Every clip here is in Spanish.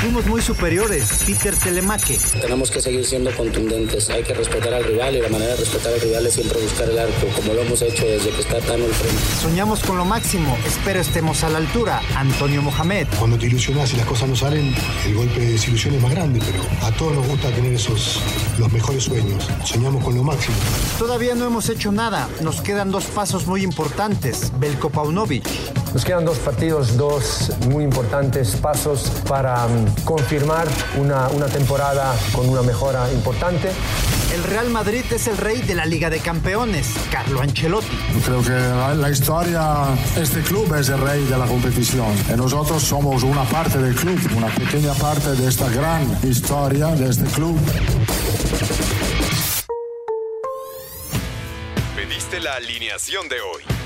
Fuimos muy superiores, Peter Telemaque. Tenemos que seguir siendo contundentes. Hay que respetar al rival y la manera de respetar al rival es siempre buscar el arco, como lo hemos hecho desde que está Tano al frente. Soñamos con lo máximo, espero estemos a la altura. Antonio Mohamed. Cuando te ilusionas y las cosas no salen, el golpe de desilusión es más grande, pero a todos nos gusta tener esos los mejores sueños. Soñamos con lo máximo. Todavía no hemos hecho nada, nos quedan dos pasos muy importantes. Belko Paunovic. Nos quedan dos partidos, dos muy importantes pasos para um, confirmar una, una temporada con una mejora importante. El Real Madrid es el rey de la Liga de Campeones, Carlo Ancelotti. Creo que la, la historia, este club es el rey de la competición. Y nosotros somos una parte del club, una pequeña parte de esta gran historia de este club. Pediste la alineación de hoy.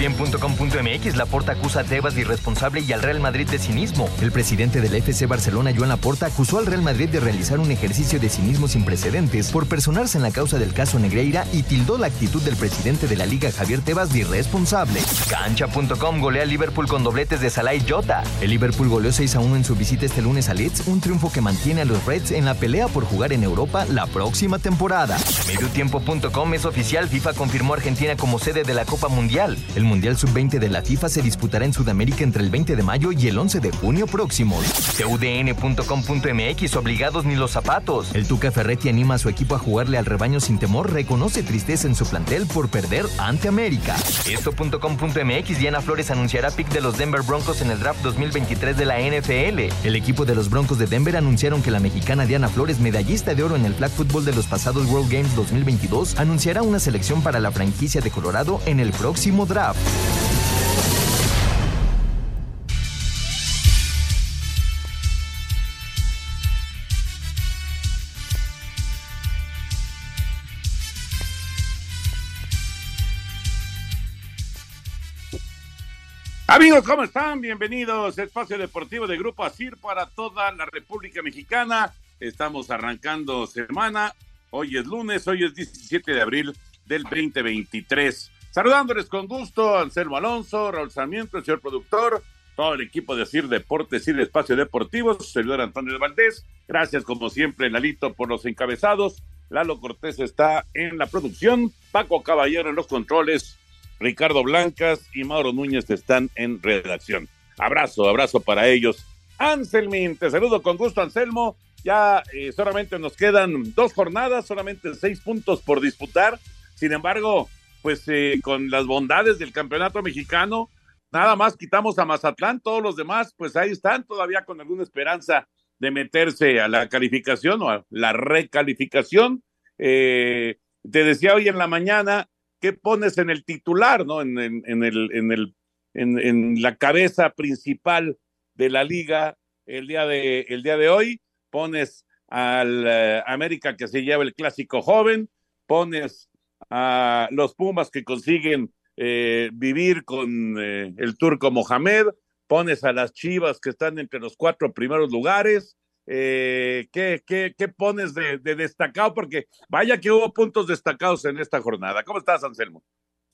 ESPN.com.mx Laporta acusa a Tebas de irresponsable y al Real Madrid de cinismo. El presidente del FC Barcelona, Joan Laporta, acusó al Real Madrid de realizar un ejercicio de cinismo sin precedentes por personarse en la causa del caso Negreira y tildó la actitud del presidente de la Liga, Javier Tebas, de irresponsable. Cancha.com golea al Liverpool con dobletes de Salah y Jota. El Liverpool goleó 6 a 1 en su visita este lunes a Leeds, un triunfo que mantiene a los Reds en la pelea por jugar en Europa la próxima temporada. Mediotiempo.com es oficial, FIFA confirmó a Argentina como sede de la Copa Mundial. Mundial Sub-20 de la FIFA se disputará en Sudamérica entre el 20 de mayo y el 11 de junio próximos. TUDN.com.mx Obligados ni los zapatos. El Tuca Ferretti anima a su equipo a jugarle al rebaño sin temor, reconoce tristeza en su plantel por perder ante América. Esto.com.mx Diana Flores anunciará pick de los Denver Broncos en el draft 2023 de la NFL. El equipo de los Broncos de Denver anunciaron que la mexicana Diana Flores, medallista de oro en el flag football de los pasados World Games 2022, anunciará una selección para la franquicia de Colorado en el próximo draft. Amigos, ¿cómo están? Bienvenidos a Espacio Deportivo de Grupo ASIR para toda la República Mexicana. Estamos arrancando semana. Hoy es lunes, hoy es 17 de abril del 2023. Saludándoles con gusto, Anselmo Alonso, Raúl Sarmiento, el señor productor, todo el equipo de CIR Deportes, CIR Espacio Deportivo, su servidor Antonio Valdés. Gracias, como siempre, Lalito, por los encabezados. Lalo Cortés está en la producción, Paco Caballero en los controles, Ricardo Blancas y Mauro Núñez están en redacción. Abrazo, abrazo para ellos. Anselmin, te saludo con gusto, Anselmo. Ya eh, solamente nos quedan dos jornadas, solamente seis puntos por disputar. Sin embargo, pues eh, con las bondades del campeonato mexicano, nada más quitamos a Mazatlán, todos los demás, pues ahí están todavía con alguna esperanza de meterse a la calificación o a la recalificación. Eh, te decía hoy en la mañana, ¿qué pones en el titular, no? En, en, en el, en, el, en, en, la cabeza principal de la liga el día de, el día de hoy. Pones al uh, América que se lleva el clásico joven, pones a los Pumas que consiguen eh, vivir con eh, el turco Mohamed, pones a las Chivas que están entre los cuatro primeros lugares. Eh, ¿qué, qué, pones de, de, destacado? Porque vaya que hubo puntos destacados en esta jornada. ¿Cómo estás, Anselmo?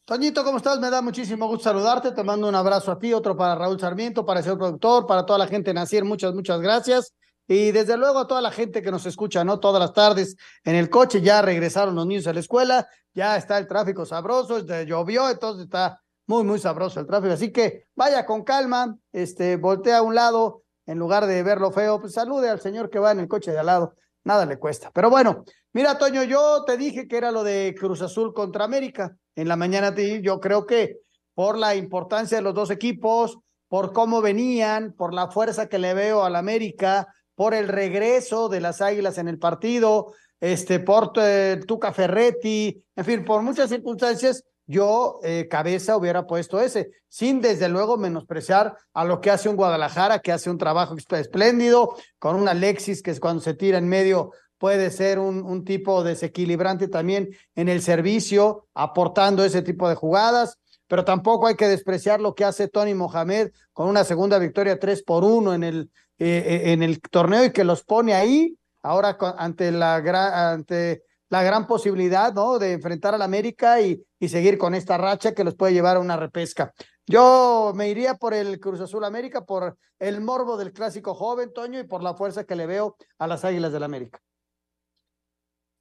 Toñito, ¿cómo estás? Me da muchísimo gusto saludarte. Te mando un abrazo a ti, otro para Raúl Sarmiento, para el señor productor, para toda la gente de Nacier. Muchas, muchas gracias. Y desde luego a toda la gente que nos escucha, ¿no? Todas las tardes en el coche, ya regresaron los niños a la escuela, ya está el tráfico sabroso, llovió, entonces está muy, muy sabroso el tráfico. Así que vaya con calma, este, voltea a un lado, en lugar de verlo feo, pues salude al señor que va en el coche de al lado, nada le cuesta. Pero bueno, mira, Toño, yo te dije que era lo de Cruz Azul contra América. En la mañana te yo creo que por la importancia de los dos equipos, por cómo venían, por la fuerza que le veo al América, por el regreso de las Águilas en el partido, este, por eh, Tuca Ferretti, en fin, por muchas circunstancias, yo eh, cabeza hubiera puesto ese, sin desde luego menospreciar a lo que hace un Guadalajara, que hace un trabajo espléndido, con un Alexis que es cuando se tira en medio puede ser un, un tipo desequilibrante también en el servicio, aportando ese tipo de jugadas, pero tampoco hay que despreciar lo que hace Tony Mohamed con una segunda victoria 3 por 1 en el, eh, eh, en el torneo y que los pone ahí, ahora ante la, ante la gran posibilidad ¿no? de enfrentar al América y, y seguir con esta racha que los puede llevar a una repesca. Yo me iría por el Cruz Azul América, por el morbo del clásico joven, Toño, y por la fuerza que le veo a las Águilas del América.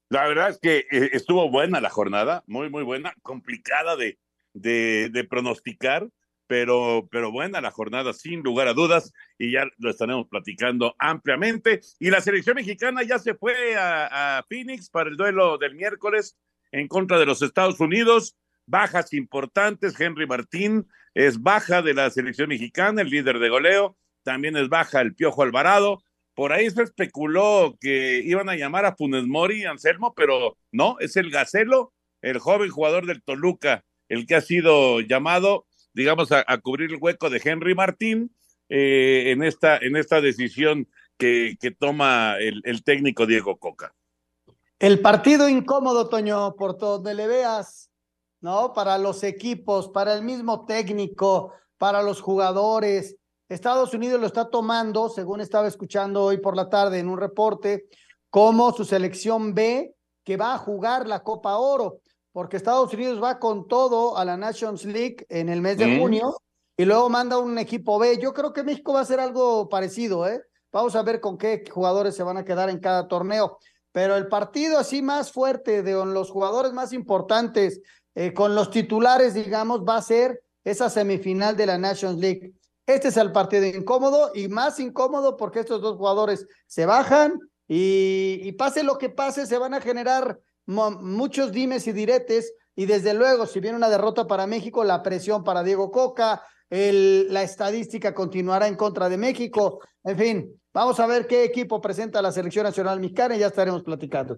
La verdad es que eh, estuvo buena la jornada, muy, muy buena, complicada de, de, pronosticar, pero, pero la jornada, sin lugar a dudas, y ya lo estaremos platicando ampliamente. Y la selección mexicana ya se fue a, a Phoenix para el duelo del miércoles en contra de los Estados Unidos. Bajas importantes, Henry Martín es baja de la selección mexicana, el líder de goleo, también es baja el Piojo Alvarado. Por ahí se especuló que iban a llamar a Funes Mori, Anselmo, pero no, es el Gacelo, el joven jugador del Toluca, el que ha sido llamado digamos, a, cubrir el hueco de Henry Martín eh, en, esta, en esta decisión que, toma el, el, técnico Diego Coca. El partido incómodo, Toño, por donde le veas, ¿no? Para los equipos, para el mismo técnico, para los jugadores. Estados Unidos lo está tomando, según estaba escuchando hoy por la tarde en un reporte, como su selección B que va a jugar la Copa Oro porque Estados Unidos va con todo a la Nations League en el mes de junio y luego manda un equipo B. Yo creo que México va a hacer algo parecido, ¿eh? Vamos a ver con qué jugadores se van a quedar en cada torneo. Pero el partido así más fuerte, de los jugadores más importantes, eh, con los titulares, digamos, va a ser esa semifinal de la Nations League. Este es el partido incómodo y más incómodo porque estos dos jugadores se bajan y, y pase lo que pase, se van a generar muchos dimes y diretes, y desde luego, si viene una derrota para México, la presión para Diego Coca, el, la estadística continuará en contra de México, en fin, vamos a ver qué equipo presenta la selección nacional mexicana y ya estaremos platicando.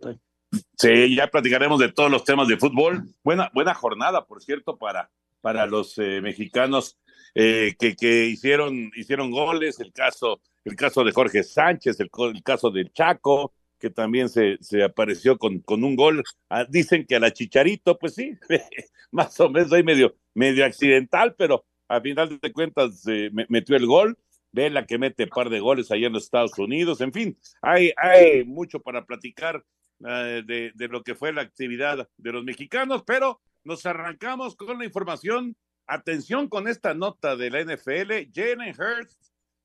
Sí, ya platicaremos de todos los temas de fútbol. Buena, buena jornada, por cierto, para, para los eh, mexicanos eh, que, que hicieron, hicieron goles, el caso, el caso de Jorge Sánchez, el, el caso de Chaco, que también se, se apareció con, con un gol. Ah, dicen que a la Chicharito, pues sí, más o menos ahí medio, medio accidental, pero a final de cuentas eh, metió el gol. Ve la que mete par de goles allá en los Estados Unidos. En fin, hay, hay mucho para platicar eh, de, de lo que fue la actividad de los mexicanos, pero nos arrancamos con la información. Atención con esta nota de la NFL. Jalen Hurts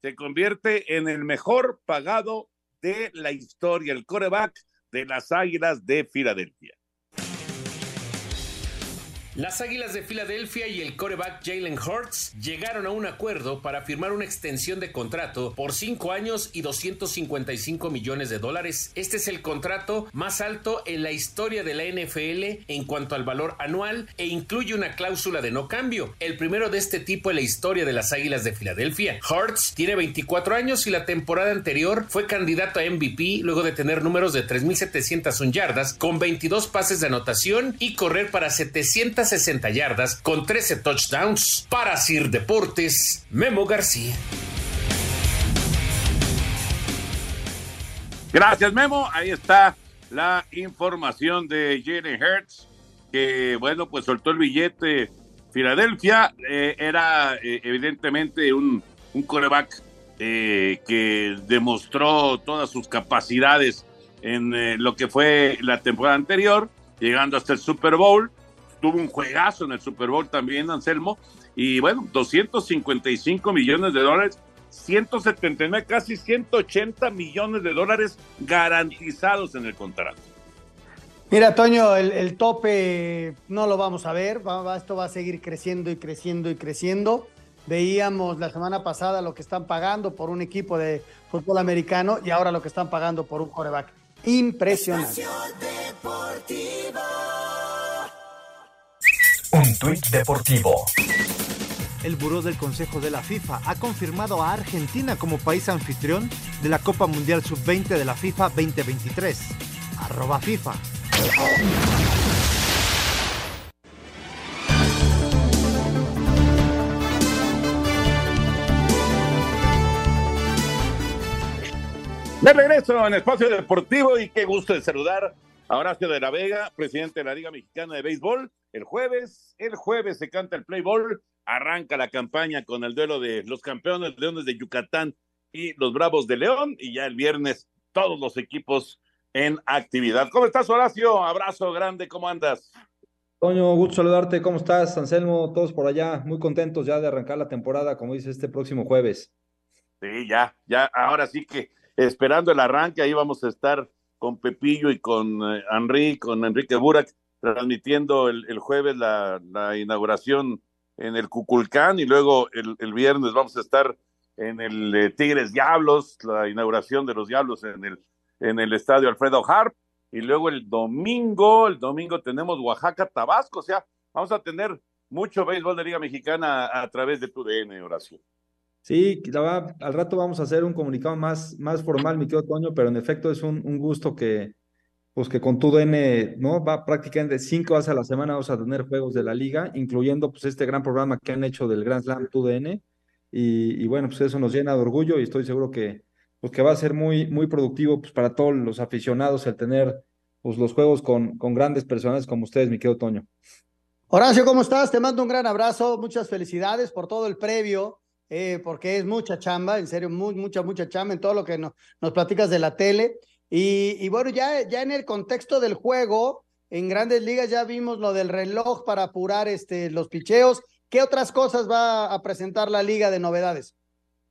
se convierte en el mejor pagado de la historia, el coreback de las Águilas de Filadelfia. Las Águilas de Filadelfia y el coreback Jalen Hurts llegaron a un acuerdo para firmar una extensión de contrato por 5 años y 255 millones de dólares. Este es el contrato más alto en la historia de la NFL en cuanto al valor anual e incluye una cláusula de no cambio, el primero de este tipo en la historia de las Águilas de Filadelfia. Hurts tiene 24 años y la temporada anterior fue candidato a MVP luego de tener números de 3.701 yardas con 22 pases de anotación y correr para 700 60 yardas con 13 touchdowns. Para Sir Deportes, Memo García. Gracias, Memo. Ahí está la información de Jenny Hertz, que bueno, pues soltó el billete. Filadelfia eh, era eh, evidentemente un, un coreback eh, que demostró todas sus capacidades en lo que fue la temporada anterior, llegando hasta el Super Bowl tuvo un juegazo en el Super Bowl también, Anselmo, y bueno, 255 millones de dólares 179, casi 180 millones de dólares garantizados en el contrato. Mira, Toño, el, tope no lo vamos a ver, esto va a seguir creciendo y creciendo y creciendo. Veíamos la semana pasada lo que están pagando por un equipo de fútbol americano y ahora lo que están pagando por un coreback. Impresionante. Un tuit deportivo. El Buró del Consejo de la FIFA ha confirmado a Argentina como país anfitrión de la Copa Mundial Sub-20 de la FIFA 2023. Arroba FIFA. De regreso en Espacio Deportivo y qué gusto de saludar Horacio de la Vega, presidente de la Liga Mexicana de Béisbol. El jueves, el jueves se canta el Play Ball, arranca la campaña con el duelo de los campeones Leones de Yucatán y los Bravos de León y ya el viernes todos los equipos en actividad. ¿Cómo estás, Horacio? Abrazo grande, ¿cómo andas? Toño, gusto saludarte. ¿Cómo estás, Anselmo? Todos por allá, muy contentos ya de arrancar la temporada, como dice, este próximo jueves. Sí, ya, ya, ahora sí que esperando el arranque, ahí vamos a estar con Pepillo y con eh, Henry, con Enrique Burak, transmitiendo el, jueves la, inauguración en el Cuculcán y luego el, viernes vamos a estar en el eh, Tigres Diablos, la inauguración de los Diablos en el, en el estadio Alfredo Harp y luego el domingo, el domingo tenemos Oaxaca, Tabasco, o sea, vamos a tener mucho béisbol de Liga Mexicana a, a través de tu DN, Horacio. Sí, al rato vamos a hacer un comunicado más, más formal, mi querido Toño, pero en efecto es un, un gusto que, pues que con tu DN, ¿no? Va prácticamente cinco veces a la semana vamos a tener juegos de la liga, incluyendo pues este gran programa que han hecho del Grand Slam tu y, y, bueno, pues eso nos llena de orgullo y estoy seguro que, pues que va a ser muy, muy productivo pues para todos los aficionados el tener pues los juegos con, con grandes personas como ustedes, mi querido Toño. Horacio, ¿cómo estás? Te mando un gran abrazo, muchas felicidades por todo el previo eh, porque es mucha chamba, en serio, mucha, mucha chamba en todo lo que nos platicas de la tele. Y, bueno, ya, ya en el contexto del juego, en grandes ligas ya vimos lo del reloj para apurar este, los picheos. ¿Qué otras cosas va a presentar la liga de novedades?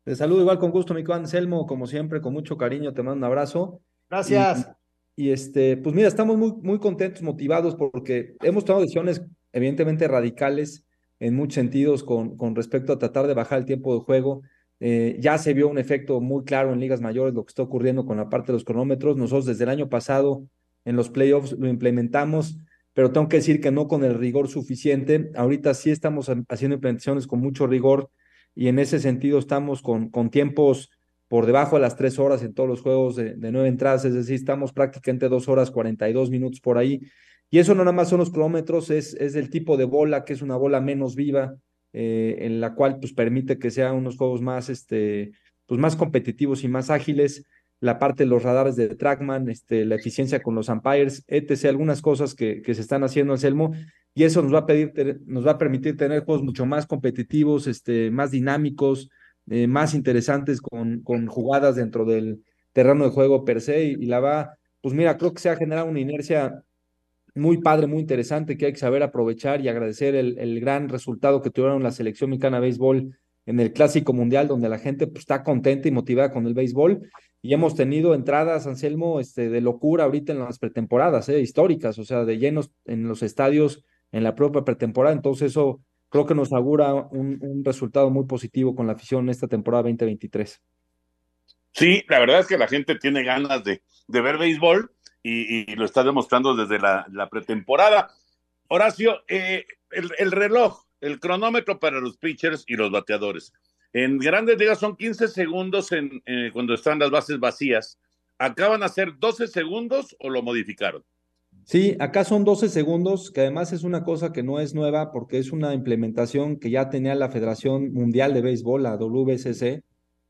Te saludo igual con gusto, mi Anselmo, como siempre, con mucho cariño, te mando un abrazo. Gracias. Y, y, este, pues mira, estamos muy, muy contentos, motivados, porque hemos tomado decisiones evidentemente radicales en muchos sentidos con, con respecto a tratar de bajar el tiempo de juego. Eh, ya se vio un efecto muy claro en ligas mayores lo que está ocurriendo con la parte de los cronómetros. Nosotros desde el año pasado en los playoffs lo implementamos, pero tengo que decir que no con el rigor suficiente. Ahorita sí estamos haciendo implementaciones con mucho rigor y en ese sentido estamos con, con tiempos por debajo de las tres horas en todos los juegos de, de nueve entradas, es decir, estamos prácticamente dos horas cuarenta y dos minutos por ahí. Y eso no nada más son los cronómetros, es, es del tipo de bola, que es una bola menos viva, eh, en la cual pues permite que sean unos juegos más, este, pues más competitivos y más ágiles, la parte de los radares de Trackman, este, la eficiencia con los umpires, etc., algunas cosas que, que se están haciendo en Selmo, y eso nos va a pedir, nos va a permitir tener juegos mucho más competitivos, este, más dinámicos, eh, más interesantes con, con jugadas dentro del terreno de juego per se, y, y la va, pues mira, creo que se ha generado una inercia muy padre, muy interesante, que hay que saber aprovechar y agradecer el, el gran resultado que tuvieron la selección mexicana de béisbol en el Clásico Mundial, donde la gente pues, está contenta y motivada con el béisbol. Y hemos tenido entradas, Anselmo, este, de locura ahorita en las pretemporadas, eh, históricas, o sea, de llenos en los estadios en la propia pretemporada. Entonces, eso creo que nos augura un, un resultado muy positivo con la afición en esta temporada 2023. Sí, la verdad es que la gente tiene ganas de, de ver béisbol y, lo está demostrando desde la, pretemporada. Horacio, eh, el, reloj, el cronómetro para los pitchers y los bateadores. En grandes ligas son 15 segundos eh, cuando están las bases vacías. ¿Acaban a ser 12 segundos o lo modificaron? Sí, acá son 12 segundos, que además es una cosa que no es nueva porque es una implementación que ya tenía la Federación Mundial de Béisbol, la WBCC,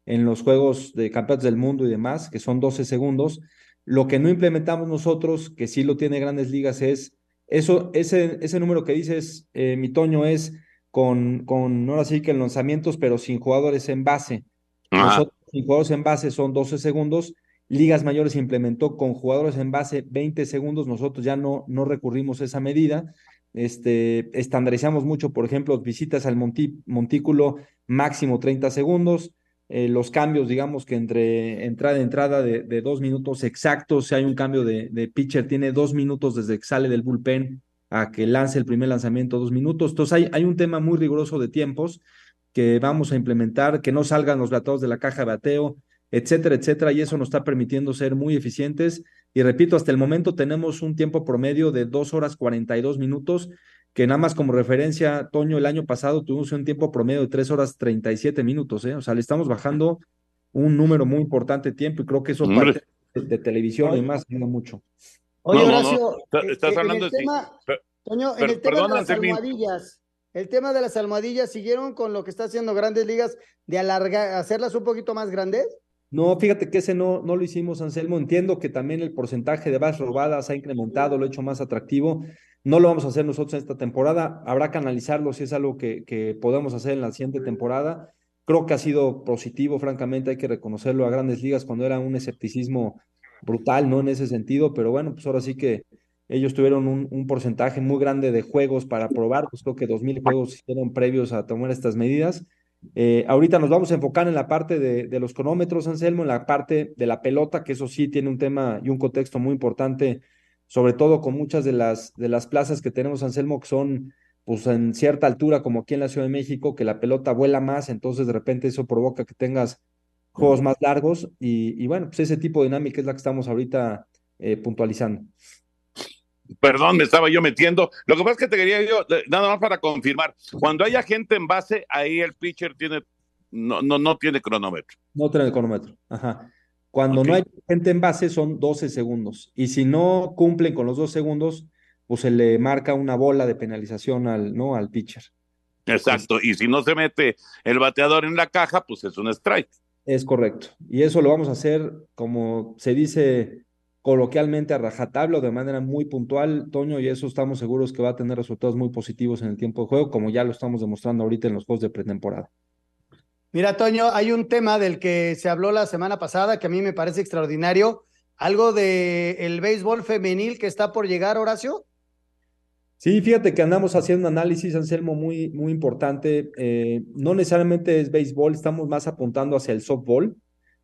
en los Juegos de Campeonatos del Mundo y demás, que son 12 segundos. Lo que no implementamos nosotros, que sí lo tiene grandes ligas, es eso, ese, ese número que dices, eh, mi Toño, es con, con, ahora sí que lanzamientos, pero sin jugadores en base. Nosotros, sin jugadores en base son 12 segundos. Ligas mayores implementó con jugadores en base 20 segundos. Nosotros ya no, no recurrimos a esa medida. Este, estandarizamos mucho, por ejemplo, visitas al montículo máximo 30 segundos eh, los cambios, digamos que entre entrada y entrada de, dos minutos exactos, si hay un cambio de, de, pitcher, tiene dos minutos desde que sale del bullpen a que lance el primer lanzamiento, dos minutos. Entonces hay, hay un tema muy riguroso de tiempos que vamos a implementar, que no salgan los bateos de la caja de bateo, etcétera, etcétera, y eso nos está permitiendo ser muy eficientes. Y repito, hasta el momento tenemos un tiempo promedio de dos horas cuarenta y dos minutos, que nada más como referencia, Toño, el año pasado tuvimos un tiempo promedio de tres horas treinta y siete minutos, ¿eh? O sea, le estamos bajando un número muy importante de tiempo y creo que eso parte de, de, televisión y demás ayuda mucho. Oye, Horacio, no, no. estás hablando de... Tema, Toño, en el tema perdón, de las almohadillas, el tema de las almohadillas, ¿siguieron con lo que está haciendo Grandes Ligas de alargar, hacerlas un poquito más grandes? No, fíjate que ese no, no lo hicimos, Anselmo. Entiendo que también el porcentaje de bases robadas ha incrementado, lo ha hecho más atractivo. No lo vamos a hacer nosotros en esta temporada. Habrá que analizarlo si es algo que, que podemos hacer en la siguiente temporada. Creo que ha sido positivo, francamente, hay que reconocerlo a grandes ligas cuando era un escepticismo brutal, ¿no? En ese sentido, pero bueno, pues ahora sí que ellos tuvieron un, porcentaje muy grande de juegos para probar, pues creo que dos mil juegos hicieron previos a tomar estas medidas. Eh, ahorita nos vamos a enfocar en la parte de, de, los cronómetros, Anselmo, en la parte de la pelota, que eso sí tiene un tema y un contexto muy importante sobre todo con muchas de las, de las plazas que tenemos, Anselmo, que son pues en cierta altura, como aquí en la Ciudad de México, que la pelota vuela más, entonces de repente eso provoca que tengas juegos más largos y, y bueno, pues ese tipo de dinámica es la que estamos ahorita eh, puntualizando. Perdón, me estaba yo metiendo. Lo que pasa es que te quería yo, nada más para confirmar, cuando haya gente en base, ahí el pitcher tiene, no, no, no tiene cronómetro. No tiene cronómetro, ajá. Cuando okay. no hay gente en base son 12 segundos. Y si no cumplen con los dos segundos, pues se le marca una bola de penalización al, ¿no? al pitcher. Exacto. Y si no se mete el bateador en la caja, pues es un strike. Es correcto. Y eso lo vamos a hacer, como se dice coloquialmente, a rajatabla o de manera muy puntual, Toño, y eso estamos seguros que va a tener resultados muy positivos en el tiempo de juego, como ya lo estamos demostrando ahorita en los juegos de pretemporada. Mira, Toño, hay un tema del que se habló la semana pasada que a mí me parece extraordinario. Algo de el béisbol femenil que está por llegar, Horacio. Sí, fíjate que andamos haciendo un análisis, Anselmo, muy, muy importante. Eh, no necesariamente es béisbol, estamos más apuntando hacia el softball.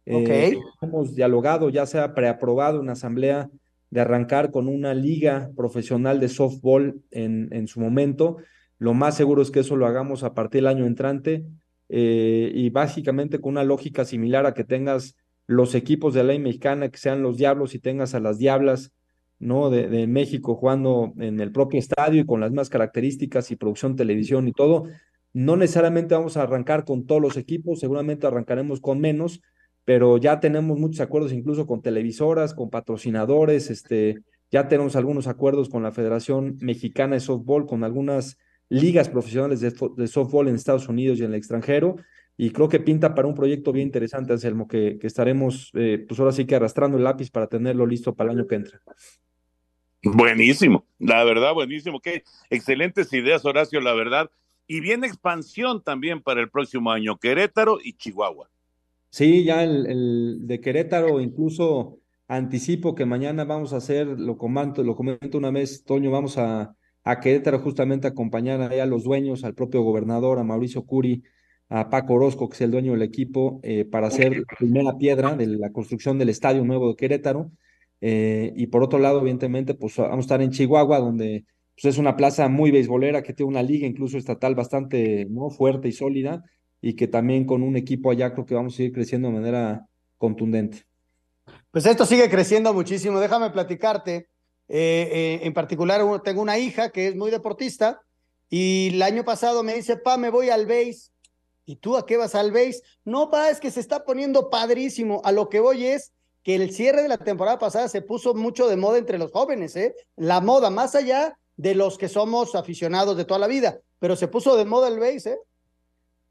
Eh, ok. Hemos dialogado, ya sea preaprobado en asamblea, de arrancar con una liga profesional de softball en, en su momento. Lo más seguro es que eso lo hagamos a partir del año entrante eh, y básicamente con una lógica similar a que tengas los equipos de la ley mexicana, que sean los diablos y tengas a las diablas, ¿no? De, México jugando en el propio estadio y con las mismas características y producción televisión y todo. No necesariamente vamos a arrancar con todos los equipos, seguramente arrancaremos con menos, pero ya tenemos muchos acuerdos incluso con televisoras, con patrocinadores, este, ya tenemos algunos acuerdos con la Federación Mexicana de Softball, con algunas ligas profesionales de, de, softball en Estados Unidos y en el extranjero. Y creo que pinta para un proyecto bien interesante, Anselmo, que, que estaremos, eh, pues ahora sí que arrastrando el lápiz para tenerlo listo para el año que entra. Buenísimo, la verdad, buenísimo. Qué excelentes ideas, Horacio, la verdad. Y viene expansión también para el próximo año, Querétaro y Chihuahua. Sí, ya el, el de Querétaro, incluso anticipo que mañana vamos a hacer, lo comento, lo comento una vez, Toño, vamos a, a Querétaro justamente acompañar a los dueños, al propio gobernador, a Mauricio Curi, a Paco Orozco, que es el dueño del equipo, eh, para hacer la primera piedra de la construcción del estadio nuevo de Querétaro. Eh, y por otro lado, evidentemente, pues vamos a estar en Chihuahua, donde pues, es una plaza muy beisbolera, que tiene una liga incluso estatal bastante fuerte y sólida, y que también con un equipo allá creo que vamos a ir creciendo de manera contundente. Pues esto sigue creciendo muchísimo. Déjame platicarte eh, eh, en particular, tengo una hija que es muy deportista y el año pasado me dice, pa, me voy al base. ¿Y tú a qué vas al base? No, pa, es que se está poniendo padrísimo. A lo que voy es que el cierre de la temporada pasada se puso mucho de moda entre los jóvenes, ¿eh? La moda, más allá de los que somos aficionados de toda la vida, pero se puso de moda el base, ¿eh?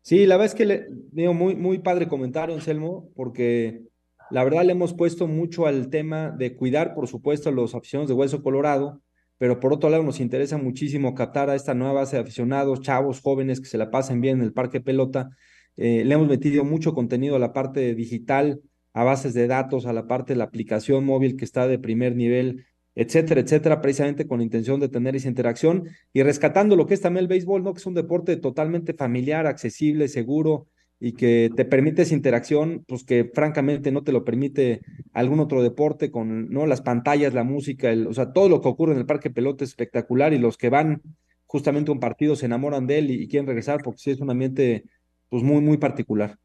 Sí, la verdad es que le digo muy, muy padre comentario, Anselmo, porque la verdad le hemos puesto mucho al tema de cuidar, por supuesto, a los aficionados de Hueso Colorado, pero por otro lado nos interesa muchísimo captar a esta nueva base de aficionados, chavos, jóvenes que se la pasen bien en el parque pelota. Eh, le hemos metido mucho contenido a la parte digital, a bases de datos, a la parte de la aplicación móvil que está de primer nivel, etcétera, etcétera, precisamente con la intención de tener esa interacción y rescatando lo que es también el béisbol, ¿no? Que es un deporte totalmente familiar, accesible, seguro, y que te permite esa interacción, pues que francamente no te lo permite algún otro deporte con ¿no? las pantallas, la música, el, o sea, todo lo que ocurre en el parque pelota es espectacular y los que van justamente a un partido se enamoran de él y, y quieren regresar porque sí es un ambiente pues muy, muy particular.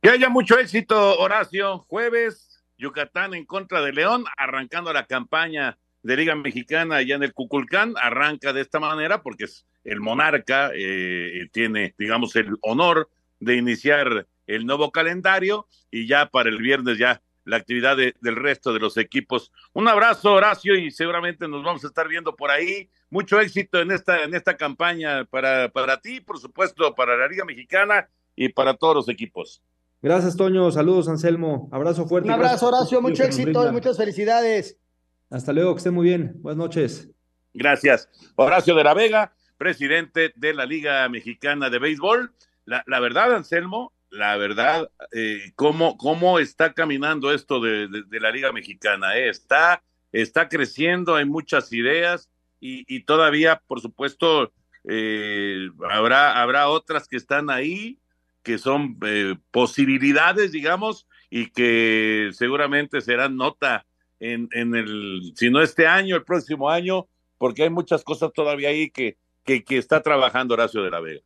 Que haya mucho éxito, Horacio. Jueves, Yucatán en contra de León, arrancando la campaña de Liga Mexicana allá en el Cuculcán. Arranca de esta manera porque es el monarca, eh, tiene, digamos, el honor de iniciar el nuevo calendario y ya para el viernes ya la actividad de, del resto de los equipos. Un abrazo, Horacio, y seguramente nos vamos a estar viendo por ahí. Mucho éxito en esta, en esta campaña para, para ti, por supuesto, para la Liga Mexicana y para todos los equipos. Gracias, Toño. Saludos, Anselmo. Abrazo fuerte. Un abrazo, Horacio. Mucho éxito y muchas felicidades. Hasta luego, que estén muy bien. Buenas noches. Gracias. Horacio de la Vega, presidente de la Liga Mexicana de Béisbol. La, verdad, Anselmo, la verdad, eh, cómo, cómo está caminando esto de, la Liga Mexicana. Eh? Está, está creciendo, hay muchas ideas y, y todavía, por supuesto, eh, habrá, habrá otras que están ahí, que son eh, posibilidades, digamos, y que seguramente serán nota en, en el, si no este año, el próximo año, porque hay muchas cosas todavía ahí que, que, está trabajando Horacio de la Vega.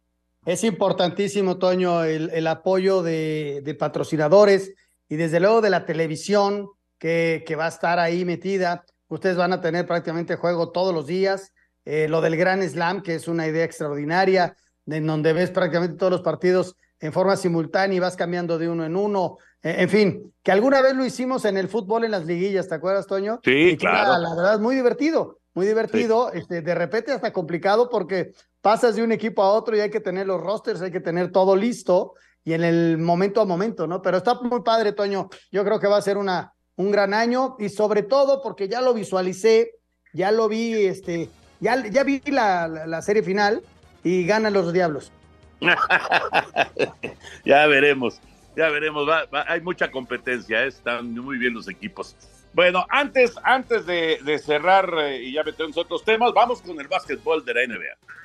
Es importantísimo, Toño, el, el apoyo de, de, patrocinadores y desde luego de la televisión que, que, va a estar ahí metida. Ustedes van a tener prácticamente juego todos los días. Eh, lo del Gran Slam, que es una idea extraordinaria, en donde ves prácticamente todos los partidos en forma simultánea y vas cambiando de uno en uno. Eh, en fin, que alguna vez lo hicimos en el fútbol en las liguillas, ¿te acuerdas, Toño? Sí, y claro. Era, la verdad, es muy divertido, muy divertido. Sí. Este, de repente hasta complicado porque pasas de un equipo a otro y hay que tener los rosters, hay que tener todo listo y en el momento a momento, ¿no? Pero está muy padre, Toño. Yo creo que va a ser una, un gran año y sobre todo porque ya lo visualicé, ya lo vi, este, ya, ya vi la, la, la serie final y ganan los Diablos. ya veremos, ya veremos. Hay mucha competencia, ¿eh? están muy bien los equipos. Bueno, antes, antes de, cerrar eh, y ya meternos otros temas, vamos con el básquetbol de la NBA.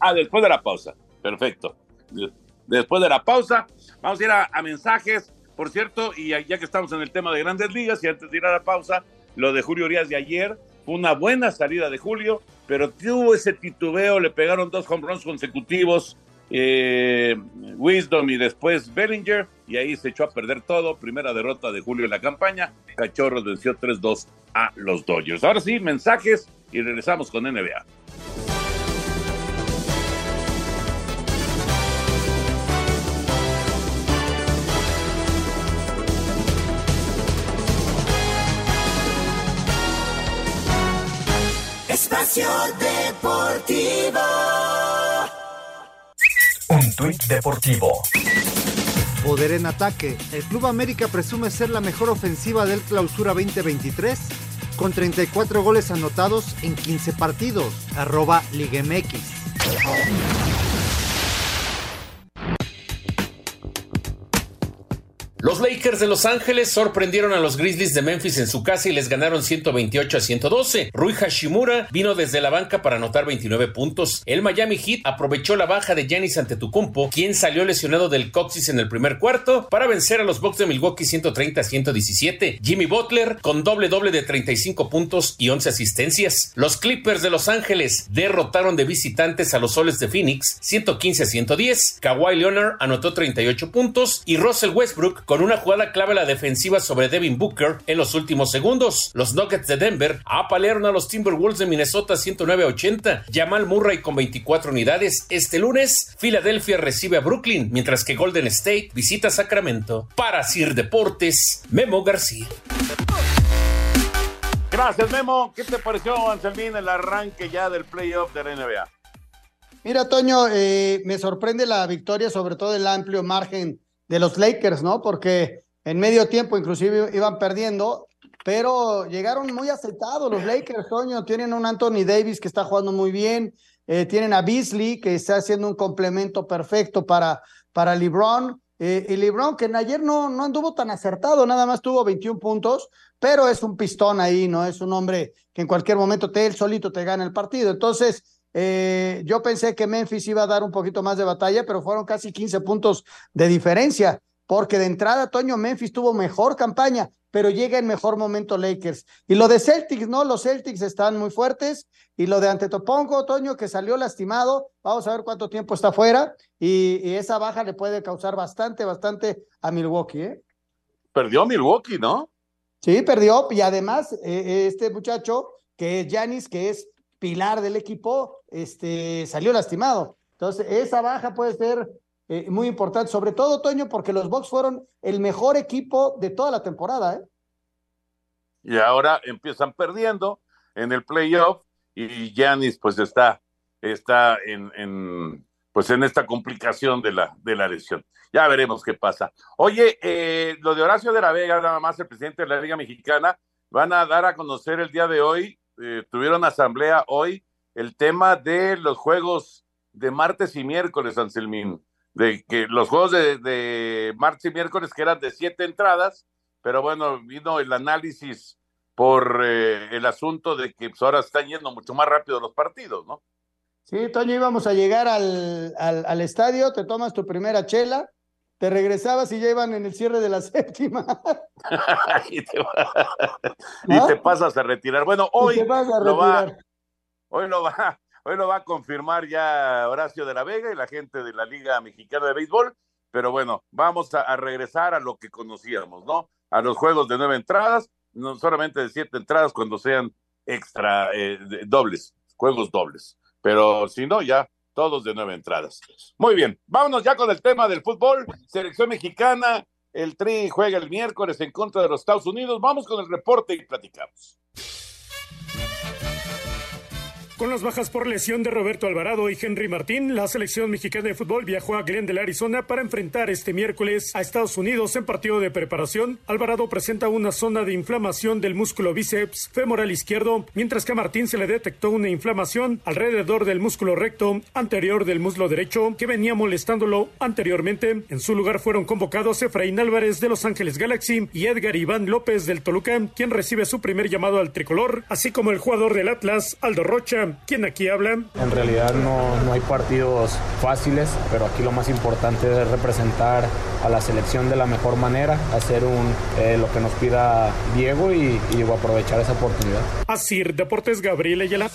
Ah, después de la pausa. Perfecto. Después de la pausa, vamos a ir a, a mensajes. Por cierto, y ya que estamos en el tema de grandes ligas, y antes de ir a la pausa, lo de Julio Urias de ayer fue una buena salida de Julio, pero tuvo ese titubeo, le pegaron dos home runs consecutivos, eh, Wisdom y después Bellinger, y ahí se echó a perder todo. Primera derrota de Julio en la campaña. Cachorros venció 3-2 a los Dodgers. Ahora sí, mensajes y regresamos con NBA. Espacio Deportivo. Tuit deportivo. Poder en ataque. El Club América presume ser la mejor ofensiva del Clausura 2023 con 34 goles anotados en 15 partidos. Arroba Liga MX. Los Lakers de Los Ángeles sorprendieron a los Grizzlies de Memphis en su casa y les ganaron 128 a 112. Rui Hashimura vino desde la banca para anotar 29 puntos. El Miami Heat aprovechó la baja de Giannis Antetokounmpo, quien salió lesionado del coxis en el primer cuarto, para vencer a los Bucks de Milwaukee 130 a 117. Jimmy Butler con doble doble de 35 puntos y 11 asistencias. Los Clippers de Los Ángeles derrotaron de visitantes a los Soles de Phoenix 115 a 110. Kawhi Leonard anotó 38 puntos y Russell Westbrook con una jugada clave a la defensiva sobre Devin Booker en los últimos segundos. Los Nuggets de Denver apalearon a los Timberwolves de Minnesota 109 a 80. Jamal Murray con 24 unidades. Este lunes, Filadelfia recibe a Brooklyn, mientras que Golden State visita Sacramento. Para Sir Deportes, Memo García. Gracias, Memo. ¿Qué te pareció, Anselmín, el arranque ya del playoff de la NBA? Mira, Toño, eh, me sorprende la victoria, sobre todo el amplio margen de los Lakers, ¿no? Porque en medio tiempo inclusive iban perdiendo, pero llegaron muy aceitados los Lakers, Toño. Tienen un Anthony Davis que está jugando muy bien, eh, tienen a Beasley que está haciendo un complemento perfecto para, para LeBron. Eh, y LeBron, que ayer no, no anduvo tan acertado, nada más tuvo 21 puntos, pero es un pistón ahí, ¿no? Es un hombre que en cualquier momento te, él solito te gana el partido. Entonces, eh, yo pensé que Memphis iba a dar un poquito más de batalla, pero fueron casi 15 puntos de diferencia, porque de entrada, Toño, Memphis tuvo mejor campaña, pero llega en mejor momento Lakers. Y lo de Celtics, ¿no? Los Celtics están muy fuertes. Y lo de Antetopongo, Toño, que salió lastimado, vamos a ver cuánto tiempo está fuera. Y, y esa baja le puede causar bastante, bastante a Milwaukee, ¿eh? Perdió Milwaukee, ¿no? Sí, perdió. Y además, eh, este muchacho, que es Yanis, que es pilar del equipo, este, salió lastimado. Entonces, esa baja puede ser eh, muy importante, sobre todo, Toño, porque los Bucks fueron el mejor equipo de toda la temporada, ¿eh? Y ahora empiezan perdiendo en el playoff y Yanis pues está, está en, en, pues en esta complicación de la, de la lesión. Ya veremos qué pasa. Oye, eh, lo de Horacio de la Vega, nada más el presidente de la Liga Mexicana, van a dar a conocer el día de hoy, eh, tuvieron asamblea hoy, el tema de los juegos de martes y miércoles, Anselmín, de que los juegos de, de martes y miércoles que eran de siete entradas, pero bueno, vino el análisis por eh, el asunto de que pues, ahora están yendo mucho más rápido los partidos, ¿no? Sí, Toño, íbamos a llegar al, al, al, estadio, te tomas tu primera chela, te regresabas y ya iban en el cierre de la séptima. y, te ¿No? y, te pasas a retirar. Bueno, hoy lo va, hoy lo va, hoy lo va a confirmar ya Horacio de la Vega y la gente de la Liga Mexicana de Béisbol, pero bueno, vamos a, a regresar a lo que conocíamos, ¿no? A los juegos de nueve entradas, no solamente de siete entradas cuando sean extra eh, dobles, juegos dobles. Pero si no, ya todos de nueve entradas. Muy bien, vámonos ya con el tema del fútbol. Selección mexicana, el Tri juega el miércoles en contra de los Estados Unidos. Vamos con el reporte y platicamos. Con las bajas por lesión de Roberto Alvarado y Henry Martín, la selección mexicana de fútbol viajó a Glendale, Arizona para enfrentar este miércoles a Estados Unidos en partido de preparación. Alvarado presenta una zona de inflamación del músculo bíceps femoral izquierdo, mientras que a Martín se le detectó una inflamación alrededor del músculo recto anterior del muslo derecho que venía molestándolo anteriormente. En su lugar fueron convocados Efraín Álvarez de Los Ángeles Galaxy y Edgar Iván López del Toluca, quien recibe su primer llamado al tricolor, así como el jugador del Atlas, Aldo Rocha. ¿Quién aquí habla? En realidad no, no, hay partidos fáciles, pero aquí lo más importante es representar a la selección de la mejor manera, hacer un, eh, lo que nos pida Diego y, y aprovechar esa oportunidad. Así, Deportes Gabriel Ayala.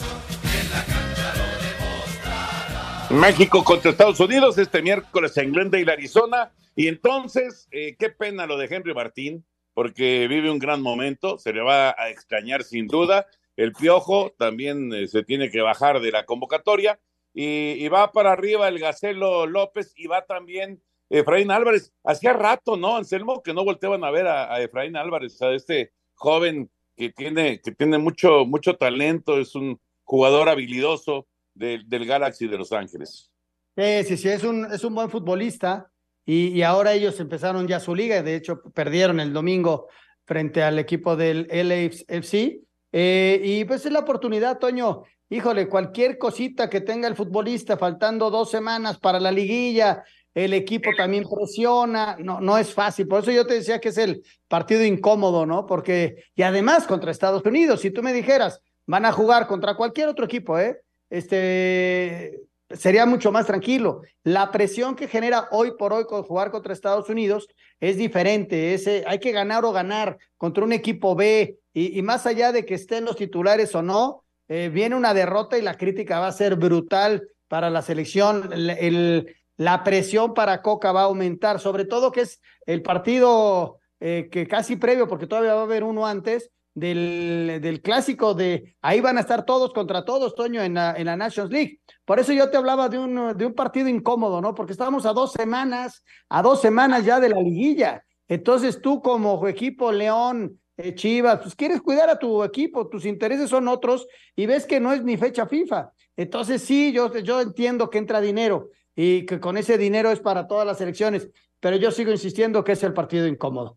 México contra Estados Unidos este miércoles en Glendale, Arizona. Y entonces, eh, qué pena lo de Henry Martín, porque vive un gran momento, se le va a extrañar sin duda. El Piojo también eh, se tiene que bajar de la convocatoria y, va para arriba el Gacelo López y va también Efraín Álvarez. Hacía rato, ¿no, Anselmo? Que no volteaban a ver a, a, Efraín Álvarez, a este joven que tiene, que tiene mucho, mucho talento, es un jugador habilidoso de, del Galaxy de Los Ángeles. Sí, sí, sí, es un, es un buen futbolista y, y ahora ellos empezaron ya su liga, de hecho perdieron el domingo frente al equipo del LAFC eh, y pues es la oportunidad, Toño. Híjole, cualquier cosita que tenga el futbolista, faltando dos semanas para la liguilla, el equipo también presiona, no, no es fácil. Por eso yo te decía que es el partido incómodo, ¿no? Porque, y además contra Estados Unidos, si tú me dijeras, van a jugar contra cualquier otro equipo, ¿eh? Este, sería mucho más tranquilo. La presión que genera hoy por hoy con jugar contra Estados Unidos es diferente. Hay que ganar o ganar contra un equipo B, y, más allá de que estén los titulares o no, eh, viene una derrota y la crítica va a ser brutal para la selección. El, el, la presión para Coca va a aumentar, sobre todo que es el partido eh, que casi previo, porque todavía va a haber uno antes, del, del, clásico de ahí van a estar todos contra todos, Toño, en la, en la Nations League. Por eso yo te hablaba de un, de un partido incómodo, ¿no? Porque estábamos a dos semanas, a dos semanas ya de la liguilla. Entonces tú como equipo León, eh, Chivas, pues quieres cuidar a tu equipo, tus intereses son otros y ves que no es ni fecha FIFA. Entonces sí, yo, yo entiendo que entra dinero y que con ese dinero es para todas las elecciones, pero yo sigo insistiendo que es el partido incómodo.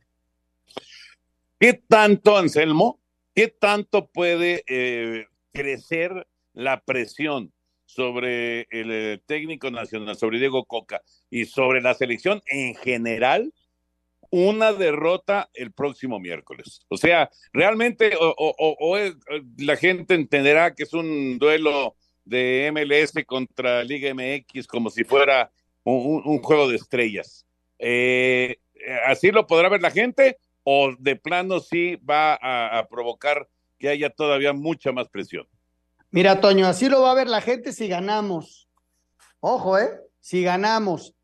¿Qué tanto, Anselmo, qué tanto puede eh, crecer la presión sobre el eh, técnico nacional, sobre Diego Coca y sobre la selección en general? Una derrota el próximo miércoles. O sea, realmente o, o, la gente entenderá que es un duelo de MLS contra Liga MX como si fuera un, juego de estrellas. Eh, ¿Así lo podrá ver la gente o de plano sí va a, a provocar que haya todavía mucha más presión? Mira, Toño, así lo va a ver la gente si ganamos. Ojo, ¿eh? Si ganamos.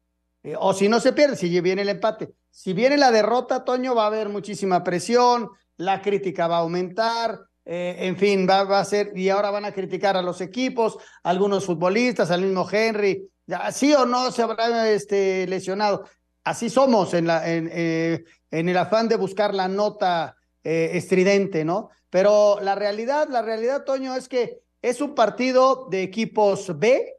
Eh, o si no se pierde, si viene el empate. Si viene la derrota, Toño, va a haber muchísima presión, la crítica va a aumentar, eh, en fin, va, va, a ser, y ahora van a criticar a los equipos, a algunos futbolistas, al mismo Henry, ya, sí o no se habrá este, lesionado. Así somos en, la, en, eh, el afán de buscar la nota eh, estridente, ¿no? Pero la realidad, la realidad, Toño, es que es un partido de equipos B,